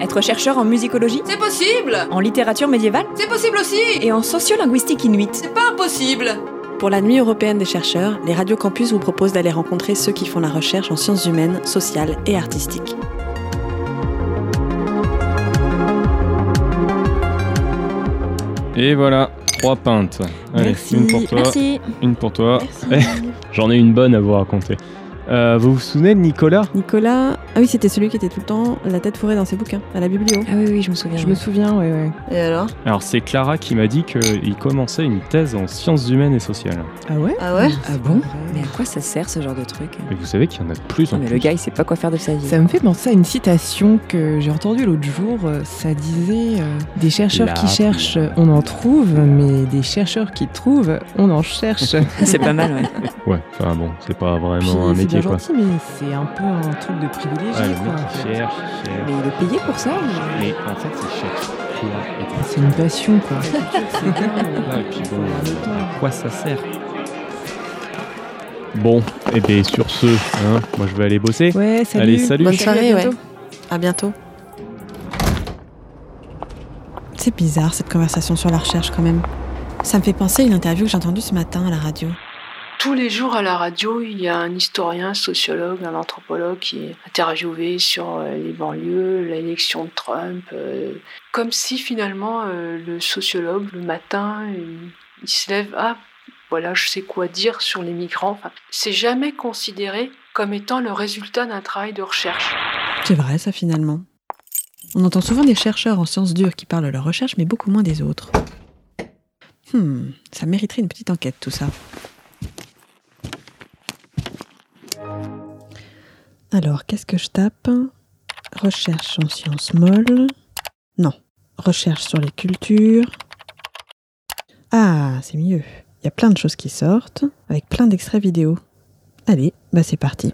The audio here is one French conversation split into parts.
Être chercheur en musicologie C'est possible. En littérature médiévale C'est possible aussi. Et en sociolinguistique inuite C'est pas impossible. Pour la Nuit européenne des chercheurs, les Radio Campus vous proposent d'aller rencontrer ceux qui font la recherche en sciences humaines, sociales et artistiques. Et voilà, trois pintes. Allez, Merci. une pour toi, Merci. une pour toi. J'en ai une bonne à vous raconter. Euh, vous vous souvenez de Nicolas? Nicolas, ah oui, c'était celui qui était tout le temps la tête fourrée dans ses bouquins, à la biblio. Ah oui, oui, je me souviens. Je me souviens, ouais, ouais. Et alors? Alors c'est Clara qui m'a dit qu'il commençait une thèse en sciences humaines et sociales. Ah ouais? Ah ouais? Ah bon? Mais à quoi ça sert ce genre de truc? Et vous savez qu'il y en a de plus en Mais plus. le gars, il sait pas quoi faire de sa vie. Ça me fait penser à une citation que j'ai entendue l'autre jour. Euh, Ça disait euh, Des chercheurs qui cherchent, on en trouve, mais des chercheurs qui trouvent, on en cherche. c'est pas mal, ouais. Ouais, enfin bon, c'est pas Puis, vraiment un c'est métier bien quoi. gentil, mais c'est un peu un truc de privilégié. Ouais, le quoi, mec fait. cherche, il cherche. Mais il est payé pour ça Mais en fait, il cherche quoi et C'est une passion, quoi. Ouais, et puis bon, à quoi ça sert Bon, et bien sur ce, hein, moi je vais aller bosser. Ouais, salut. Allez, salut. Bonne soirée, ouais. À bientôt. C'est bizarre cette conversation sur la recherche quand même. Ça me fait penser à une interview que j'ai entendue ce matin à la radio. Tous les jours à la radio, il y a un historien, un sociologue, un anthropologue qui est interviewé sur euh, les banlieues, l'élection de Trump. euh, comme si finalement euh, le sociologue, le matin, il, se lève, ah, voilà, je sais quoi dire sur les migrants. Enfin, c'est jamais considéré comme étant le résultat d'un travail de recherche. C'est vrai ça finalement. On entend souvent des chercheurs en sciences dures qui parlent de leur recherche, mais beaucoup moins des autres. Hmm, ça mériterait une petite enquête tout ça. Alors, qu'est-ce que je tape? Recherche en sciences molles. Non. Recherche sur les cultures. Ah, c'est mieux. Il y a plein de choses qui sortent, avec plein d'extraits vidéo. Allez, bah c'est parti.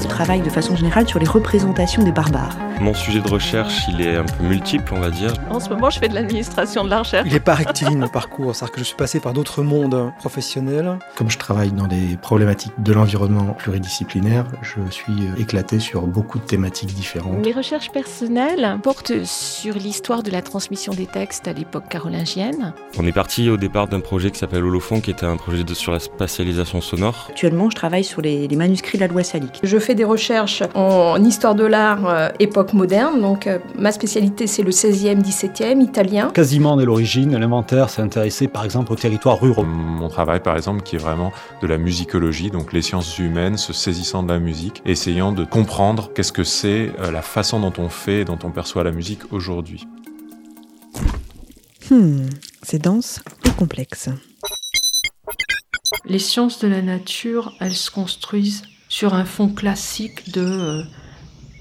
Je travaille de façon générale sur les représentations des barbares. Mon sujet de recherche, il est un peu multiple, on va dire. En ce moment, je fais de l'administration de la recherche. Il n'est pas rectiligne mon parcours, c'est-à-dire que je suis passé par d'autres mondes professionnels. Comme je travaille dans des problématiques de l'environnement pluridisciplinaire, je suis éclaté sur beaucoup de thématiques différentes. Mes recherches personnelles portent sur l'histoire de la transmission des textes à l'époque carolingienne. On est parti au départ d'un projet qui s'appelle Holophon, qui était un projet de- sur la spatialisation sonore. Actuellement, je travaille sur les, les manuscrits de la loi salique. Je fais des recherches en histoire de l'art euh, époque moderne, donc euh, ma spécialité c'est le 16e, 17e, italien. Quasiment dès l'origine, l'inventaire s'est intéressé par exemple aux territoires ruraux. Mon travail, par exemple, qui est vraiment de la musicologie, donc les sciences humaines se saisissant de la musique, essayant de comprendre qu'est-ce que c'est euh, la façon dont on fait et dont on perçoit la musique aujourd'hui. Hmm, c'est dense et complexe. Les sciences de la nature, elles se construisent sur un fond classique de euh,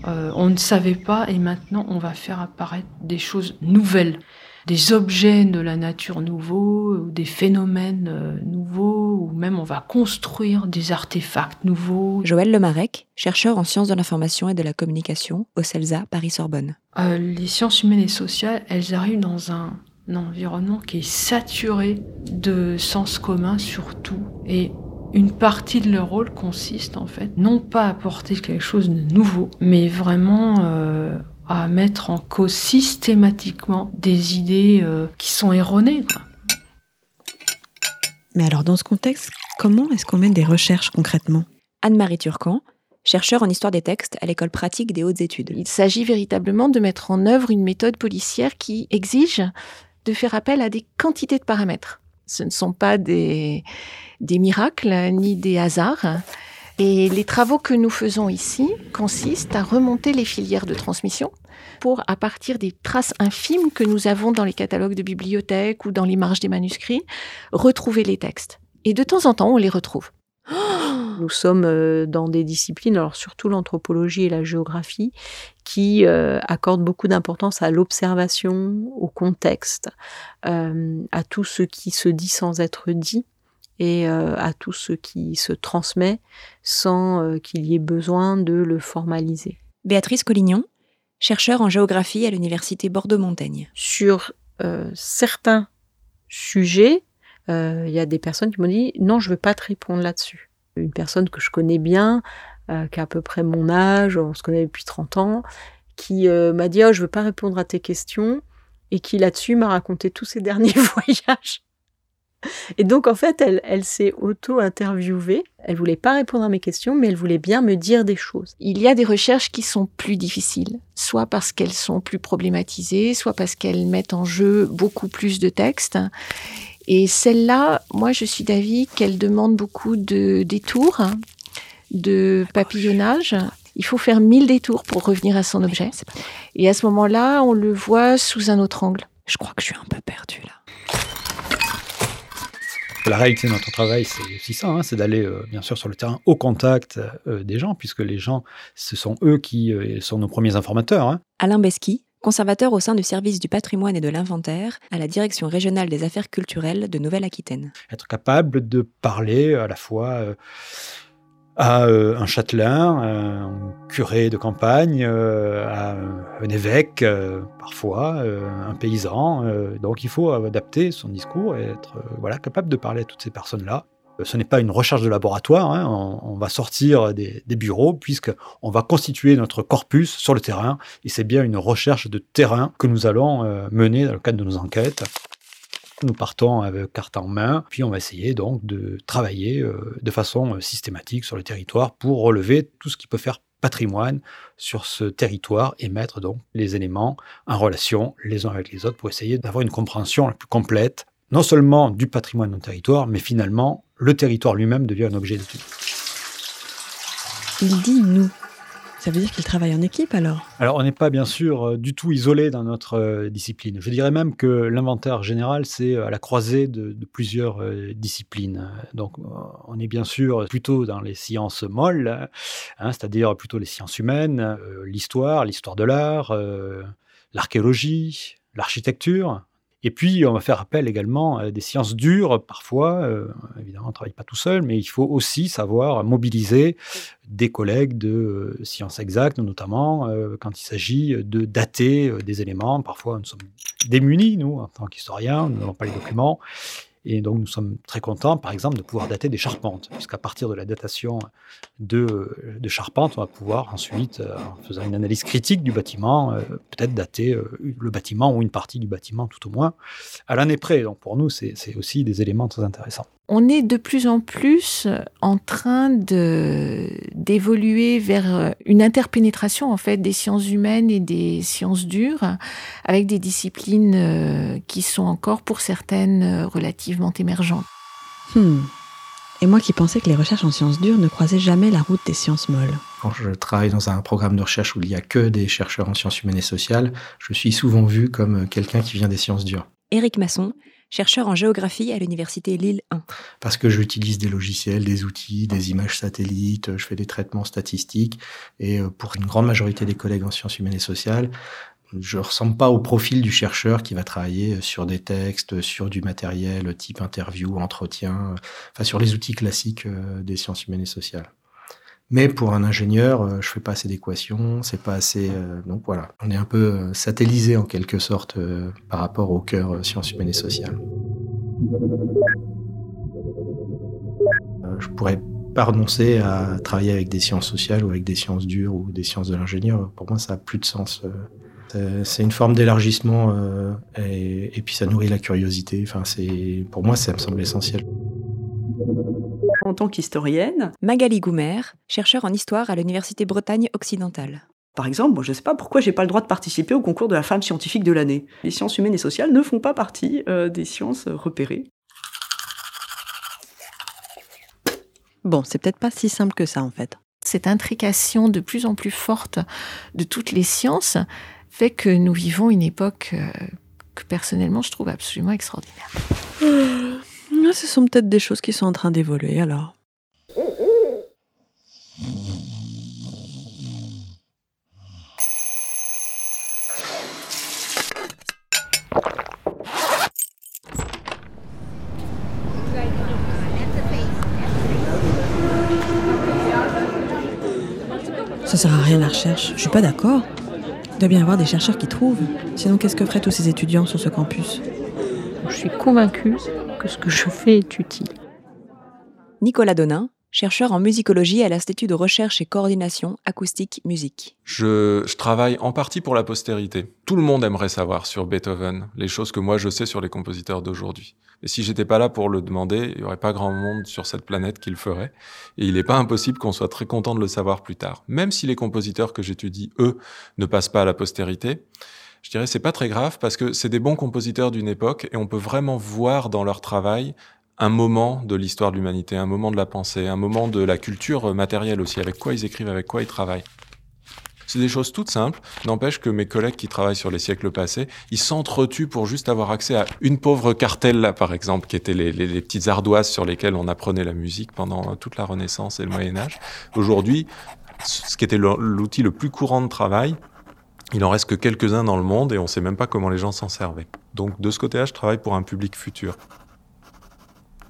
euh, on ne savait pas et maintenant on va faire apparaître des choses nouvelles, des objets de la nature nouveaux, ou des phénomènes euh, nouveaux, ou même on va construire des artefacts nouveaux. Joël Lemarec, chercheur en sciences de l'information et de la communication au CELSA Paris-Sorbonne. Euh, les sciences humaines et sociales, elles arrivent dans un, un environnement qui est saturé de sens commun surtout. Et une partie de leur rôle consiste en fait, non pas à apporter quelque chose de nouveau, mais vraiment euh, à mettre en cause systématiquement des idées euh, qui sont erronées. quoi. Mais alors dans ce contexte, comment est-ce qu'on mène des recherches concrètement? Anne-Marie Turcan, chercheur en histoire des textes à l'école pratique des hautes études. Il s'agit véritablement de mettre en œuvre une méthode policière qui exige de faire appel à des quantités de paramètres. Ce ne sont pas des, des miracles ni des hasards. Et les travaux que nous faisons ici consistent à remonter les filières de transmission pour, à partir des traces infimes que nous avons dans les catalogues de bibliothèques ou dans les marges des manuscrits, retrouver les textes. Et de temps en temps, on les retrouve. Nous sommes euh, dans des disciplines, alors surtout l'anthropologie et la géographie, qui euh, accordent beaucoup d'importance à l'observation, au contexte, euh, à tout ce qui se dit sans être dit et euh, à tout ce qui se transmet sans qu'il y ait besoin de le formaliser. Béatrice Collignon, chercheur en géographie à l'université Bordeaux-Montaigne. Sur certains sujets, il y a des personnes qui m'ont dit non, je ne veux pas te répondre là-dessus. Une personne que je connais bien, euh, qui a à peu près mon âge, on se connaît depuis 30 ans, qui m'a dit oh, je ne veux pas répondre à tes questions, et qui là-dessus m'a raconté tous ses derniers voyages. Et donc, en fait, elle, elle s'est auto-interviewée. Elle voulait pas répondre à mes questions, mais elle voulait bien me dire des choses. Il y a des recherches qui sont plus difficiles, soit parce qu'elles sont plus problématisées, soit parce qu'elles mettent en jeu beaucoup plus de textes. Et celle-là, moi, je suis d'avis qu'elle demande beaucoup de détours, de papillonnage. Il faut faire mille détours pour revenir à son objet. Et à ce moment-là, on le voit sous un autre angle. Je crois que je suis un peu perdue là. La réalité de notre travail, c'est aussi ça, hein, c'est d'aller euh, bien sûr sur le terrain au contact euh, des gens, puisque les gens, ce sont eux qui euh, sont nos premiers informateurs. Hein. Alain Besky, conservateur au sein du service du patrimoine et de l'inventaire à la direction régionale des affaires culturelles de Nouvelle-Aquitaine. Être capable de parler à la fois à euh, un châtelain, un curé de campagne, euh, à un évêque euh, parfois, un paysan. donc il faut adapter son discours et être voilà, capable de parler à toutes ces personnes-là. Ce n'est pas une recherche de laboratoire, hein. on, va sortir des, bureaux puisqu'on va constituer notre corpus sur le terrain et c'est bien une recherche de terrain que nous allons mener dans le cadre de nos enquêtes. Nous partons avec carte en main, puis on va essayer donc de travailler euh, de façon euh, systématique sur le territoire pour relever tout ce qui peut faire patrimoine sur ce territoire et mettre donc les éléments en relation les uns avec les autres pour essayer d'avoir une compréhension la plus complète, non seulement du patrimoine d'un territoire, mais finalement le territoire lui-même devient un objet d'étude. Il dit nous. Ça veut dire qu'il travaille en équipe alors? Alors on n'est pas bien sûr euh, du tout isolé dans notre euh, discipline. Je dirais même que l'inventaire général, c'est euh, à la croisée de, plusieurs disciplines. Donc on est bien sûr plutôt dans les sciences molles, hein, c'est-à-dire plutôt les sciences humaines, l'histoire, l'histoire de l'art, l'archéologie, l'architecture, et puis, on va faire appel également à des sciences dures parfois. Euh, évidemment, on ne travaille pas tout seul, mais il faut aussi savoir mobiliser des collègues de euh, sciences exactes, notamment euh, quand il s'agit de dater des éléments. Parfois, nous sommes démunis, nous, en tant qu'historiens, nous n'avons pas les documents. Et donc, nous sommes très contents, par exemple, de pouvoir dater des charpentes, puisqu'à partir de la datation de, charpentes, on va pouvoir ensuite, euh, en faisant une analyse critique du bâtiment, euh, peut-être dater euh, le bâtiment ou une partie du bâtiment, tout au moins, à l'année près. Donc, pour nous, c'est aussi des éléments très intéressants on est de plus en plus en train de d'évoluer vers une interpénétration en fait des sciences humaines et des sciences dures avec des disciplines euh, qui sont encore pour certaines relativement émergentes. Hmm. Et moi qui pensais que les recherches en sciences dures ne croisaient jamais la route des sciences molles. Quand je travaille dans un programme de recherche où il n'y a que des chercheurs en sciences humaines et sociales, je suis souvent vu comme quelqu'un qui vient des sciences dures. Éric Masson, chercheur en géographie à l'université Lille 1. Parce que j'utilise des logiciels, des outils, des images satellites, je fais des traitements statistiques et euh, pour une grande majorité des collègues en sciences humaines et sociales, je ressemble pas au profil du chercheur qui va travailler sur des textes, sur du matériel type interview, entretien, enfin sur les outils classiques euh, des sciences humaines et sociales. Mais pour un ingénieur, euh, je fais pas assez d'équations, c'est pas assez. Euh, donc voilà, on est un peu euh, satellisé en quelque sorte par rapport au cœur sciences humaines et sociales. je pourrais pas renoncer à travailler avec des sciences sociales ou avec des sciences dures ou des sciences de l'ingénieur. Pour moi, ça a plus de sens. C'est une forme d'élargissement et, puis ça nourrit la curiosité. Enfin, c'est pour moi, ça me semble essentiel en tant qu'historienne. Magali Goumer, chercheur en histoire à l'Université Bretagne occidentale. Par exemple, je ne sais pas pourquoi j'ai pas le droit de participer au concours de la femme scientifique de l'année. Les sciences humaines et sociales ne font pas partie euh, des sciences repérées. Bon, c'est peut-être pas si simple que ça en fait. Cette intrication de plus en plus forte de toutes les sciences fait que nous vivons une époque euh, que personnellement je trouve absolument extraordinaire. Ah, ce sont peut-être des choses qui sont en train d'évoluer alors. Ça sert à rien la recherche, je suis pas d'accord. Il doit bien y avoir des chercheurs qui trouvent. Sinon, qu'est-ce que feraient tous ces étudiants sur ce campus? Je suis convaincue que ce que je fais est utile. Nicolas Donin, chercheur en musicologie à l'Institut de recherche et coordination acoustique musique. Je, je, travaille en partie pour la postérité. Tout le monde aimerait savoir sur Beethoven les choses que moi je sais sur les compositeurs d'aujourd'hui. Et si j'étais pas là pour le demander, il y aurait pas grand monde sur cette planète qui le ferait. Et il n'est pas impossible qu'on soit très content de le savoir plus tard. Même si les compositeurs que j'étudie, eux, ne passent pas à la postérité, je dirais c'est pas très grave parce que c'est des bons compositeurs d'une époque et on peut vraiment voir dans leur travail un moment de l'histoire de l'humanité, un moment de la pensée, un moment de la culture matérielle aussi, avec quoi ils écrivent, avec quoi ils travaillent. C'est des choses toutes simples, n'empêche que mes collègues qui travaillent sur les siècles passés, ils s'entretuent pour juste avoir accès à une pauvre cartelle là, par exemple, qui étaient les, les, les, petites ardoises sur lesquelles on apprenait la musique pendant toute la Renaissance et le Moyen Âge. Aujourd'hui, ce qui était l'outil le plus courant de travail, il en reste que quelques-uns dans le monde et on ne sait même pas comment les gens s'en servaient. Donc de ce côté-là, je travaille pour un public futur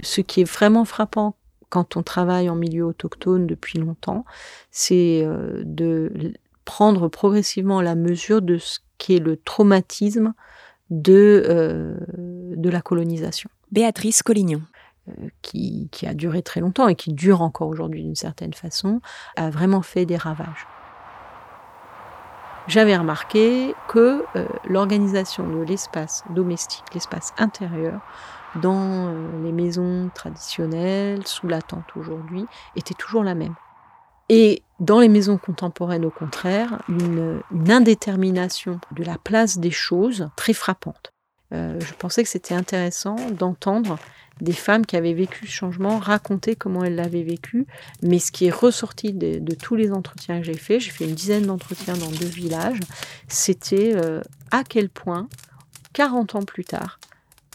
ce qui est vraiment frappant quand on travaille en milieu autochtone depuis longtemps, c'est euh, de prendre progressivement la mesure de ce qui est le traumatisme de, euh, de la colonisation. Béatrice Collignon. Euh, qui, qui, a duré très longtemps et qui dure encore aujourd'hui d'une certaine façon, a vraiment fait des ravages. J'avais remarqué que euh, l'organisation de l'espace domestique, l'espace intérieur, dans euh, les maisons traditionnelles, sous la tente aujourd'hui, était toujours la même. Et dans les maisons contemporaines, au contraire, une, indétermination de la place des choses très frappante. Euh, je pensais que c'était intéressant d'entendre des femmes qui avaient vécu ce changement raconter comment elles l'avaient vécu. Mais ce qui est ressorti de, tous les entretiens que j'ai faits, j'ai fait une dizaine d'entretiens dans deux villages, c'était euh, à quel point, 40 ans plus tard,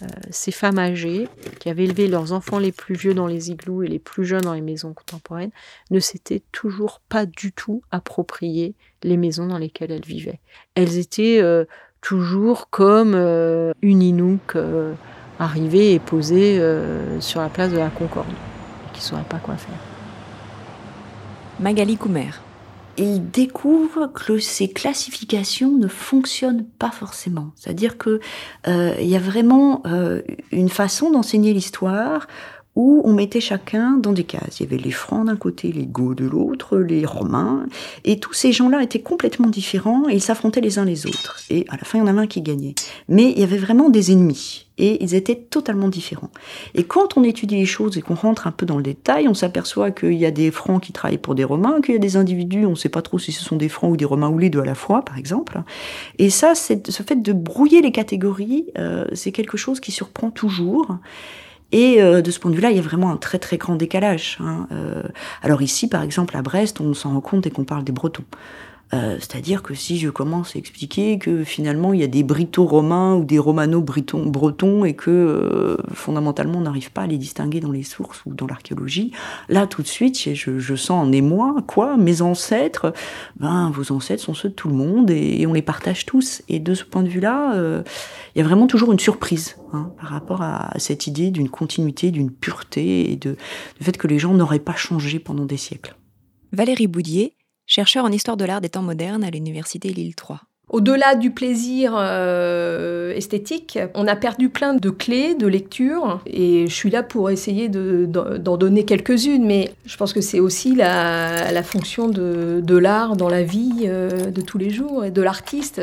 euh, ces femmes âgées qui avaient élevé leurs enfants les plus vieux dans les igloos et les plus jeunes dans les maisons contemporaines ne s'étaient toujours pas du tout appropriées les maisons dans lesquelles elles vivaient. Elles étaient euh, toujours comme une Inuk arrivée et posée euh, sur la place de la Concorde, et qui ne saurait pas quoi faire. Magali Koumer. Il découvre que ces classifications ne fonctionnent pas forcément. C'est-à-dire que euh, il y a vraiment euh, une façon d'enseigner l'histoire où on mettait chacun dans des cases. Il y avait les Francs d'un côté, les Goths de l'autre, les Romains, et tous ces gens-là étaient complètement différents et ils s'affrontaient les uns les autres. Et à la fin, il y en avait un qui gagnait. Mais il y avait vraiment des ennemis et ils étaient totalement différents. Et quand on étudie les choses et qu'on rentre un peu dans le détail, on s'aperçoit qu'il y a des Francs qui travaillent pour des Romains, qu'il y a des individus, on ne sait pas trop si ce sont des Francs ou des Romains ou les deux à la fois, par exemple. Et ça, ce fait de brouiller les catégories, euh, c'est quelque chose qui surprend toujours. Et euh, de ce point de vue-là, il y a vraiment un très très grand décalage. Hein. Euh, alors ici, par exemple, à Brest, on s'en rend compte dès qu'on parle des Bretons. Euh, C'est-à-dire que si je commence à expliquer que finalement il y a des brito-romains ou des romano-bretons et que euh, fondamentalement on n'arrive pas à les distinguer dans les sources ou dans l'archéologie, là tout de suite je, je, sens en émoi quoi Mes ancêtres, ben vos ancêtres sont ceux de tout le monde et, on les partage tous. Et de ce point de vue-là, euh, il y a vraiment toujours une surprise hein, par rapport à cette idée d'une continuité, d'une pureté et de, du fait que les gens n'auraient pas changé pendant des siècles. Valérie Boudier, chercheur en histoire de l'art des temps modernes à l'université Lille 3. Au-delà du plaisir euh, esthétique, on a perdu plein de clés de lecture et je suis là pour essayer d'en de, donner quelques-unes, mais je pense que c'est aussi la, fonction de, de l'art dans la vie euh, de tous les jours et de l'artiste.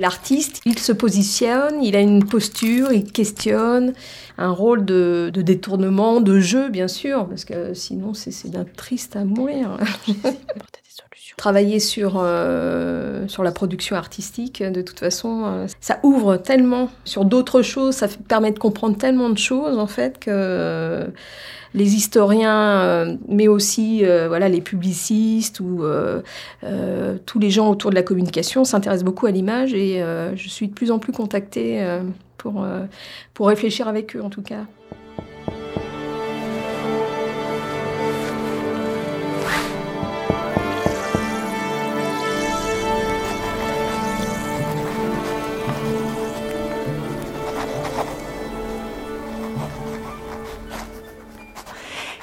L'artiste, il se positionne, il a une posture, il questionne, un rôle de, détournement, de jeu, bien sûr, parce que sinon c'est d'un triste à mourir. Travailler sur, euh, sur la production artistique, de toute façon, euh, ça ouvre tellement sur d'autres choses, ça permet de comprendre tellement de choses, en fait, que euh, les historiens, mais aussi voilà, les publicistes ou tous les gens autour de la communication s'intéressent beaucoup à l'image et je suis de plus en plus contactée pour réfléchir avec eux, en tout cas.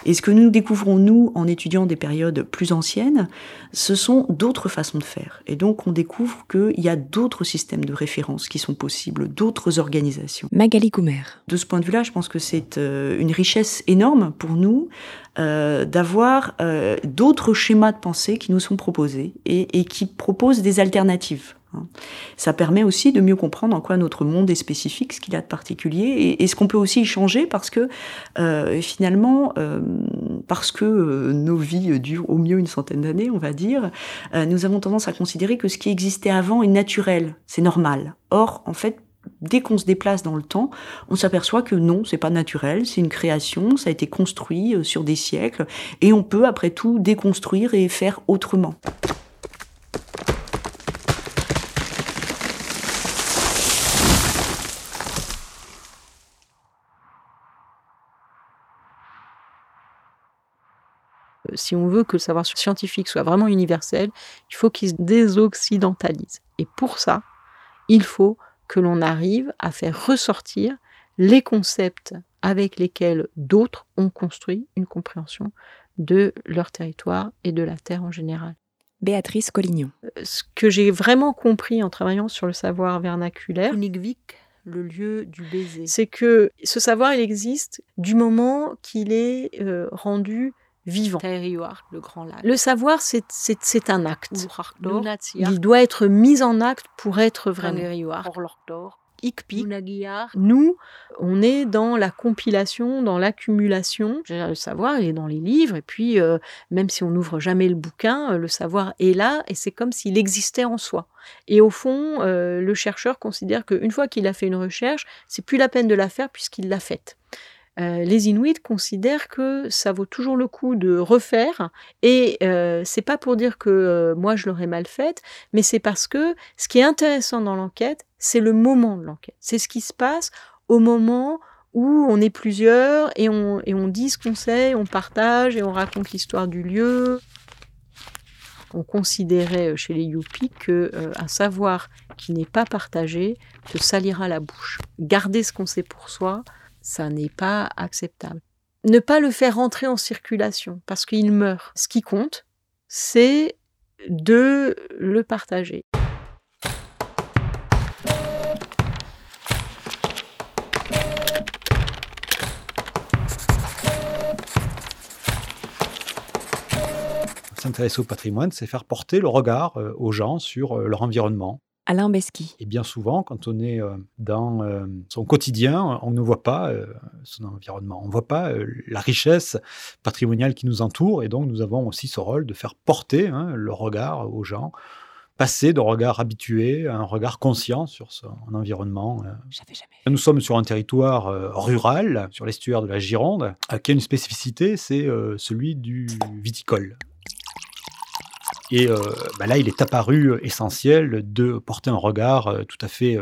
Et ce que nous découvrons, nous, en étudiant des périodes plus anciennes, ce sont d'autres façons de faire. Et donc, on découvre qu'il y a d'autres systèmes de référence qui sont possibles, d'autres organisations. Magali Goumer. De ce point de vue-là, je pense que c'est euh, une richesse énorme pour nous euh, d'avoir euh, d'autres schémas de pensée qui nous sont proposés et, et qui proposent des alternatives. Hein. Ça permet aussi de mieux comprendre en quoi notre monde est spécifique, ce qu'il a de particulier, et, ce qu'on peut aussi y changer parce que euh, finalement, euh, parce que euh, nos vies durent au mieux une centaine d'années, on va dire, nous avons tendance à considérer que ce qui existait avant est naturel, c'est normal. Or, en fait, dès qu'on se déplace dans le temps, on s'aperçoit que non, c'est pas naturel, c'est une création, ça a été construit sur des siècles, et on peut après tout déconstruire et faire autrement. Si on veut que le savoir scientifique soit vraiment universel, il faut qu'il se désoccidentalise. Et pour ça, il faut que l'on arrive à faire ressortir les concepts avec lesquels d'autres ont construit une compréhension de leur territoire et de la Terre en général. Béatrice Collignon. Ce que j'ai vraiment compris en travaillant sur le savoir vernaculaire, le lieu du baiser, c'est que ce savoir, il existe du moment qu'il est euh, rendu vivant. Le, grand lac. le savoir, c'est un acte. Il doit être mis en acte pour être vraiment. Nous, on est dans la compilation, dans l'accumulation. Le savoir, il est dans les livres, et puis euh, même si on n'ouvre jamais le bouquin, euh, le savoir est là, et c'est comme s'il existait en soi. Et au fond, euh, le chercheur considère qu'une fois qu'il a fait une recherche, c'est plus la peine de la faire puisqu'il l'a faite. Euh, les Inuits considèrent que ça vaut toujours le coup de refaire et euh, c'est pas pour dire que euh, moi je l'aurais mal faite, mais c'est parce que ce qui est intéressant dans l'enquête, c'est le moment de l'enquête. C'est ce qui se passe au moment où on est plusieurs et on, et on dit ce qu'on sait, on partage et on raconte l'histoire du lieu. On considérait chez les Yupik que un savoir qui n'est pas partagé te salira la bouche. Garder ce qu'on sait pour soi, ça n'est pas acceptable. Ne pas le faire rentrer en circulation parce qu'il meurt. Ce qui compte, c'est de le partager. S'intéresser au patrimoine, c'est faire porter le regard euh, aux gens sur euh, leur environnement. Alain Besky. Et bien souvent, quand on est euh, dans euh, son quotidien, on ne voit pas euh, son environnement, on ne voit pas la richesse patrimoniale qui nous entoure, et donc nous avons aussi ce rôle de faire porter hein, le regard aux gens, passer de regard habitué à un regard conscient sur son environnement. Nous sommes sur un territoire rural, sur l'estuaire de la Gironde, qui a une spécificité, c'est celui du viticole. Et euh, bah là, il est apparu euh, essentiel de porter un regard euh, tout à fait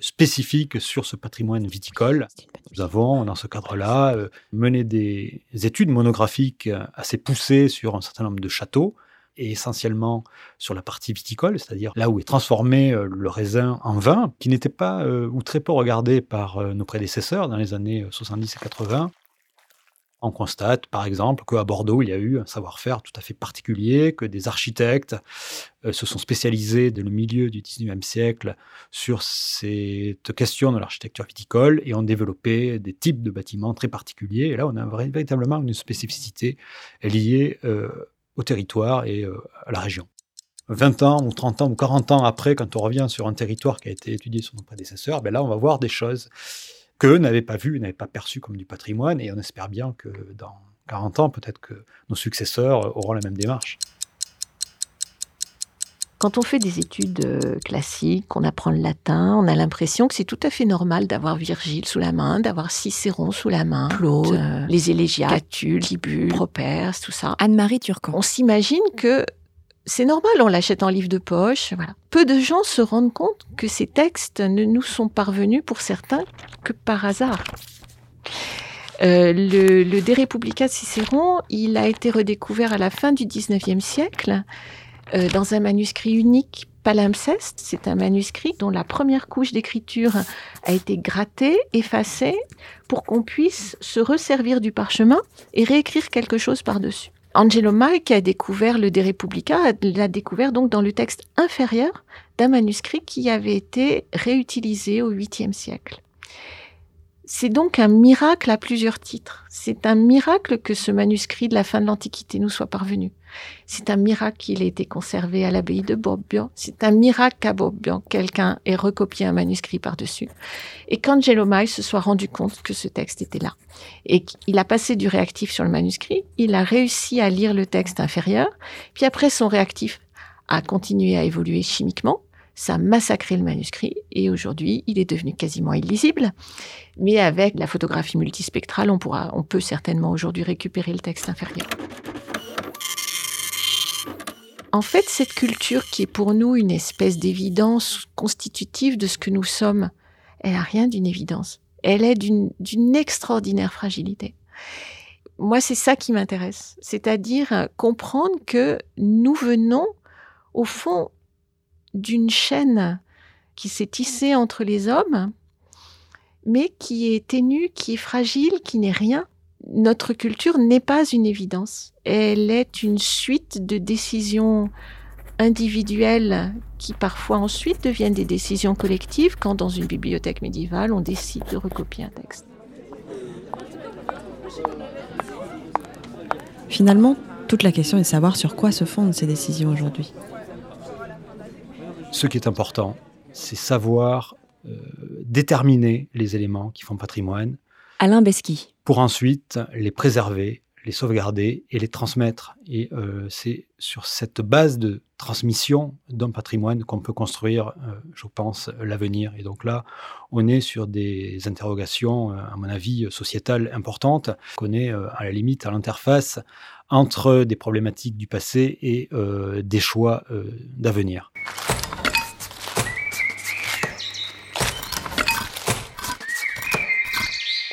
spécifique sur ce patrimoine viticole. Nous avons, dans ce cadre-là, mené des études monographiques assez poussées sur un certain nombre de châteaux, et essentiellement sur la partie viticole, c'est-à-dire là où est transformé le raisin en vin, qui n'était pas ou très peu regardé par nos prédécesseurs dans les années 70 et 80. On constate, par exemple, qu'à Bordeaux, il y a eu un savoir-faire tout à fait particulier, que des architectes euh, se sont spécialisés dès le milieu du 19e siècle sur cette question de l'architecture viticole et ont développé des types de bâtiments très particuliers. Et là, on a véritablement une spécificité liée euh, au territoire et euh, à la région. 20 ans ou 30 ans ou 40 ans après, quand on revient sur un territoire qui a été étudié sur nos prédécesseurs, ben là, on va voir des choses qu'eux n'avaient pas vu, n'avaient pas perçu comme du patrimoine. Et on espère bien que dans 40 ans, peut-être que nos successeurs auront la même démarche. Quand on fait des études euh, classiques, qu'on apprend le latin, on a l'impression que c'est tout à fait normal d'avoir Virgile sous la main, d'avoir Cicéron sous la main, Claude, euh, les élégiaques, Catulle, Tibulle, Properce, tout ça. Anne-Marie Turcan. On s'imagine que c'est normal, on l'achète en livre de poche. Peu de gens se rendent compte que ces textes ne nous sont parvenus pour certains que par hasard. Euh, le, le De Republica Cicéron, il a été redécouvert à la fin du XIXe siècle euh, dans un manuscrit unique palimpseste. C'est un manuscrit dont la première couche d'écriture a été grattée, effacée, pour qu'on puisse se resservir du parchemin et réécrire quelque chose par-dessus. Angelo Mai, qui a découvert le De Republica, l'a découvert donc dans le texte inférieur d'un manuscrit qui avait été réutilisé au 8e siècle. C'est donc un miracle à plusieurs titres. C'est un miracle que ce manuscrit de la fin de l'Antiquité nous soit parvenu. C'est un miracle qu'il ait été conservé à l'abbaye de Bobbio. C'est un miracle qu'à Bobbio, quelqu'un ait recopié un manuscrit par-dessus. Et qu'Angelo Mai se soit rendu compte que ce texte était là. Et qu'il a passé du réactif sur le manuscrit, il a réussi à lire le texte inférieur, puis après son réactif a continué à évoluer chimiquement, ça a massacré le manuscrit et aujourd'hui, il est devenu quasiment illisible. Mais avec la photographie multispectrale, on, pourra, on peut certainement aujourd'hui récupérer le texte inférieur. En fait, cette culture qui est pour nous une espèce d'évidence constitutive de ce que nous sommes, elle n'a rien d'une évidence. Elle est d'une extraordinaire fragilité. Moi, c'est ça qui m'intéresse, c'est-à-dire comprendre que nous venons, au fond, d'une chaîne qui s'est tissée entre les hommes, mais qui est ténue, qui est fragile, qui n'est rien. Notre culture n'est pas une évidence. Elle est une suite de décisions individuelles qui parfois ensuite deviennent des décisions collectives quand dans une bibliothèque médiévale on décide de recopier un texte. Finalement, toute la question est de savoir sur quoi se fondent ces décisions aujourd'hui. Ce qui est important, c'est savoir euh, déterminer les éléments qui font patrimoine. Alain Besky. Pour ensuite les préserver, les sauvegarder et les transmettre. Et euh, c'est sur cette base de transmission d'un patrimoine qu'on peut construire, euh, je pense, l'avenir. Et donc là, on est sur des interrogations, à mon avis, sociétales importantes, qu'on est à la limite à l'interface entre des problématiques du passé et des choix d'avenir.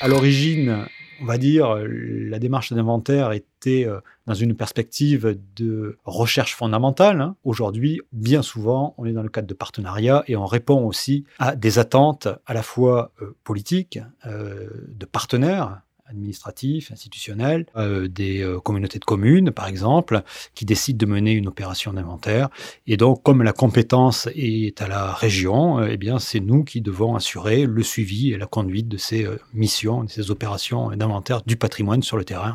À l'origine, on va dire, la démarche d'inventaire était euh, dans une perspective de recherche fondamentale. Hein. Aujourd'hui, bien souvent, on est dans le cadre de partenariat et on répond aussi à des attentes à la fois euh, politiques, euh, de partenaires, administratifs, institutionnels, euh, des euh, communautés de communes, par exemple, qui décident de mener une opération d'inventaire. Et donc, comme la compétence est à la région, euh, eh bien, c'est nous qui devons assurer le suivi et la conduite de ces missions, de ces opérations d'inventaire du patrimoine sur le terrain.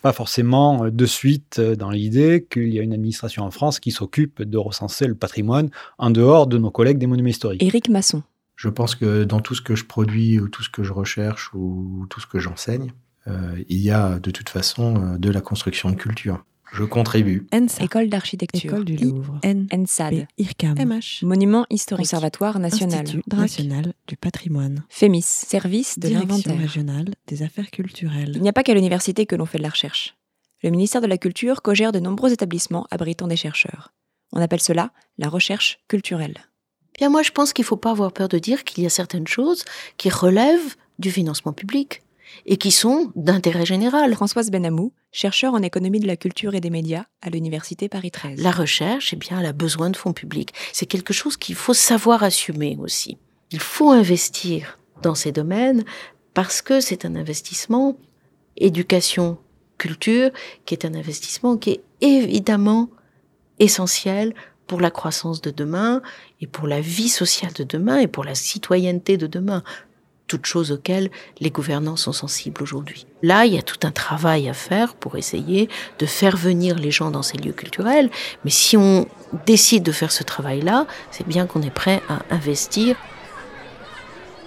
Pas forcément euh, de suite euh, dans l'idée qu'il y a une administration en France qui s'occupe de recenser le patrimoine en dehors de nos collègues des monuments historiques. Éric Masson. Je pense que dans tout ce que je produis ou tout ce que je recherche ou tout ce que j'enseigne, euh, il y a de toute façon de la construction de culture. Je contribue. École d'architecture. École du Louvre. ENSAD. IRCAM. MH. Monument historique. Conservatoire national. Institut national du patrimoine. FEMIS. Service de l'inventaire. régionale des affaires culturelles. Il n'y a pas qu'à l'université que l'on fait de la recherche. Le ministère de la Culture cogère de nombreux établissements abritant des chercheurs. On appelle cela la recherche culturelle. Bien, moi, je pense qu'il ne faut pas avoir peur de dire qu'il y a certaines choses qui relèvent du financement public et qui sont d'intérêt général. Françoise Benamou, chercheur en économie de la culture et des médias à l'université Paris 13. La recherche, eh bien, elle a besoin de fonds publics. C'est quelque chose qu'il faut savoir assumer aussi. Il faut investir dans ces domaines parce que c'est un investissement éducation culture qui est un investissement qui est évidemment essentiel pour la croissance de demain et pour la vie sociale de demain et pour la citoyenneté de demain toutes choses auxquelles les gouvernants sont sensibles aujourd'hui. Là, il y a tout un travail à faire pour essayer de faire venir les gens dans ces lieux culturels, mais si on décide de faire ce travail-là, c'est bien qu'on est prêt à investir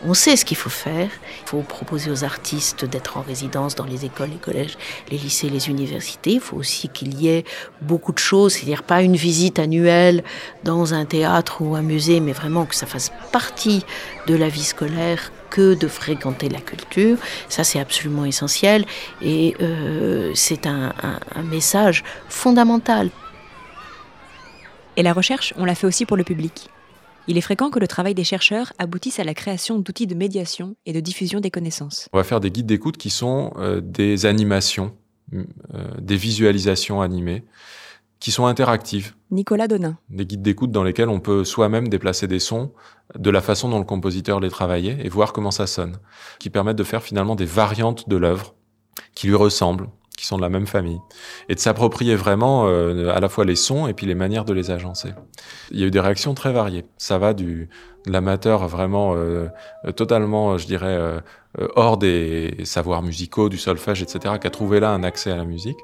on sait ce qu'il faut faire. Il faut proposer aux artistes d'être en résidence dans les écoles, les collèges, les lycées, les universités. Il faut aussi qu'il y ait beaucoup de choses, c'est-à-dire pas une visite annuelle dans un théâtre ou un musée, mais vraiment que ça fasse partie de la vie scolaire que de fréquenter la culture. Ça, c'est absolument essentiel et euh, c'est un, un, un message fondamental. Et la recherche, on l'a fait aussi pour le public. Il est fréquent que le travail des chercheurs aboutisse à la création d'outils de médiation et de diffusion des connaissances. On va faire des guides d'écoute qui sont euh, des animations, euh, des visualisations animées, qui sont interactives. Nicolas Donin. Des guides d'écoute dans lesquels on peut soi-même déplacer des sons de la façon dont le compositeur les travaillait et voir comment ça sonne, qui permettent de faire finalement des variantes de l'œuvre qui lui ressemblent, qui sont de la même famille, et de s'approprier vraiment euh, à la fois les sons et puis les manières de les agencer. Il y a eu des réactions très variées. Ça va du de l'amateur vraiment euh, totalement, je dirais, euh, hors des savoirs musicaux, du solfège, etc., qui a trouvé là un accès à la musique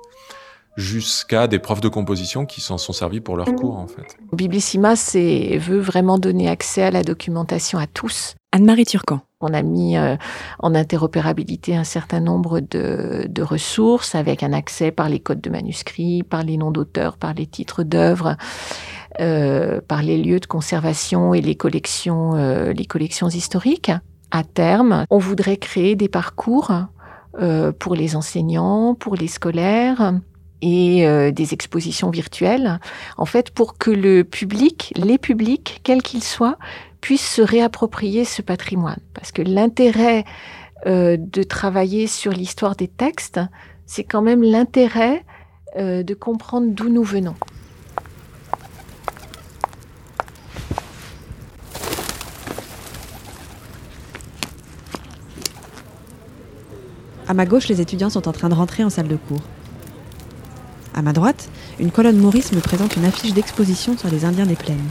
jusqu'à des profs de composition qui s'en sont servis pour leur cours en fait. Biblissima veut vraiment donner accès à la documentation à tous. Anne-Marie Turcan. On a mis euh, en interopérabilité un certain nombre de, de, ressources avec un accès par les codes de manuscrits, par les noms d'auteurs, par les titres d'œuvres, euh, par les lieux de conservation et les collections, euh, les collections historiques. À terme, on voudrait créer des parcours euh, pour les enseignants, pour les scolaires, et euh, des expositions virtuelles, en fait, pour que le public, les publics, quels qu'ils soient, puissent se réapproprier ce patrimoine. Parce que l'intérêt euh, de travailler sur l'histoire des textes, c'est quand même l'intérêt euh, de comprendre d'où nous venons. À ma gauche, les étudiants sont en train de rentrer en salle de cours. À ma droite, une colonne Maurice me présente une affiche d'exposition sur les Indiens des plaines.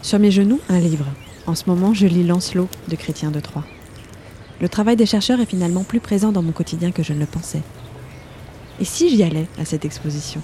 Sur mes genoux, un livre. En ce moment, je lis Lancelot de Chrétien de Troyes. Le travail des chercheurs est finalement plus présent dans mon quotidien que je ne le pensais. Et si j'y allais à cette exposition?